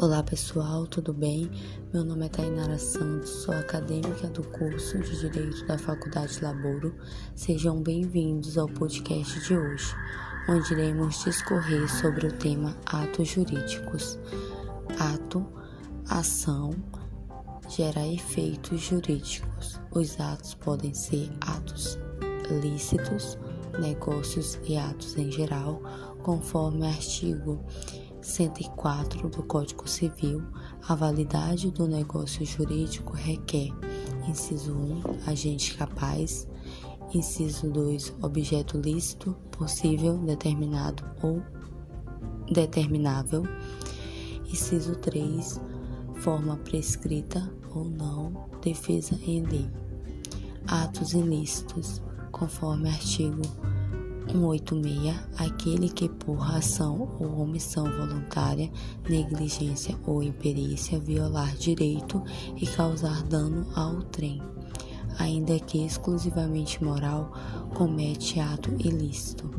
Olá pessoal, tudo bem? Meu nome é Tainara Santos, sou acadêmica do curso de Direito da Faculdade Laboro. Sejam bem-vindos ao podcast de hoje, onde iremos discorrer sobre o tema atos jurídicos. Ato, ação, gera efeitos jurídicos. Os atos podem ser atos lícitos, negócios e atos em geral, conforme artigo 104 do Código Civil, a validade do negócio jurídico requer: inciso 1, agente capaz, inciso 2, objeto lícito, possível, determinado ou determinável, inciso 3, forma prescrita ou não, defesa em lei. Atos ilícitos, conforme artigo 186. Aquele que por ação ou omissão voluntária, negligência ou imperícia violar direito e causar dano ao trem, ainda que exclusivamente moral, comete ato ilícito.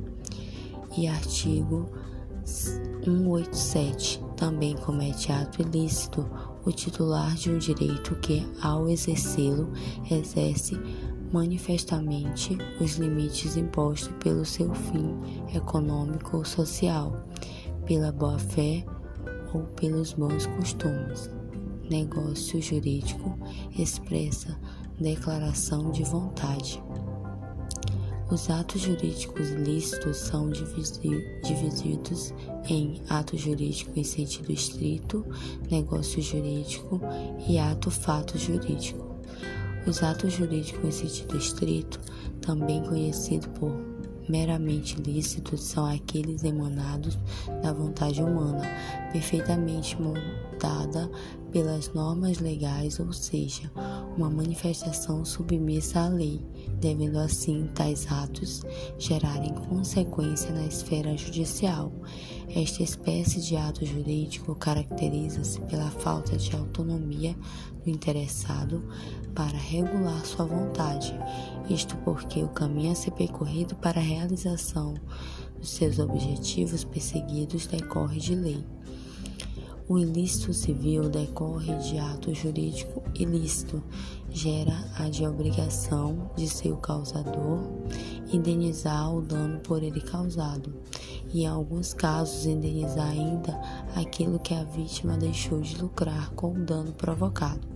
E artigo 187 também comete ato ilícito o titular de um direito que, ao exercê-lo, exerce manifestamente os limites impostos pelo seu fim econômico ou social, pela boa-fé ou pelos bons costumes. Negócio jurídico expressa declaração de vontade. Os atos jurídicos ilícitos são divididos em ato jurídico em sentido estrito, negócio jurídico e ato fato jurídico. Os atos jurídicos em sentido estrito, também conhecido por meramente lícitos, são aqueles emanados da vontade humana, perfeitamente moldada pelas normas legais, ou seja, uma manifestação submissa à lei, devendo assim tais atos gerarem consequência na esfera judicial. Esta espécie de ato jurídico caracteriza-se pela falta de autonomia do interessado para regular sua vontade, isto porque o caminho a ser percorrido para a realização dos seus objetivos perseguidos decorre de lei. O ilícito civil decorre de ato jurídico ilícito, gera a de obrigação de seu causador indenizar o dano por ele causado, e em alguns casos indenizar ainda aquilo que a vítima deixou de lucrar com o dano provocado.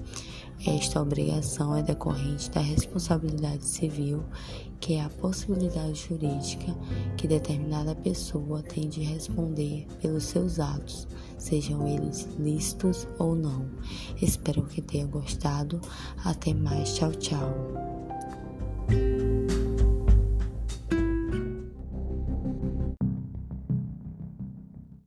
Esta obrigação é decorrente da responsabilidade civil, que é a possibilidade jurídica que determinada pessoa tem de responder pelos seus atos, sejam eles lícitos ou não. Espero que tenha gostado. Até mais. Tchau, tchau.